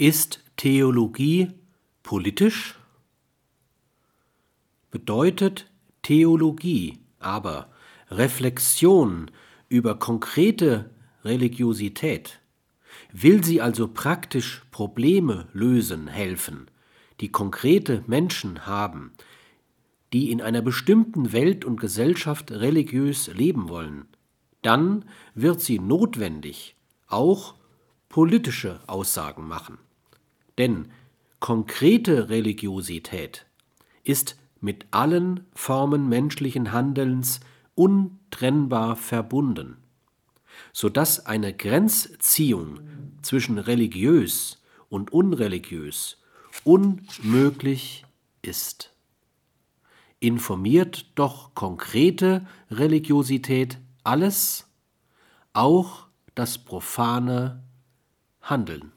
Ist Theologie politisch? Bedeutet Theologie aber Reflexion über konkrete Religiosität? Will sie also praktisch Probleme lösen helfen, die konkrete Menschen haben, die in einer bestimmten Welt und Gesellschaft religiös leben wollen, dann wird sie notwendig auch politische Aussagen machen. Denn konkrete Religiosität ist mit allen Formen menschlichen Handelns untrennbar verbunden, so dass eine Grenzziehung zwischen religiös und unreligiös unmöglich ist. Informiert doch konkrete Religiosität alles, auch das profane Handeln.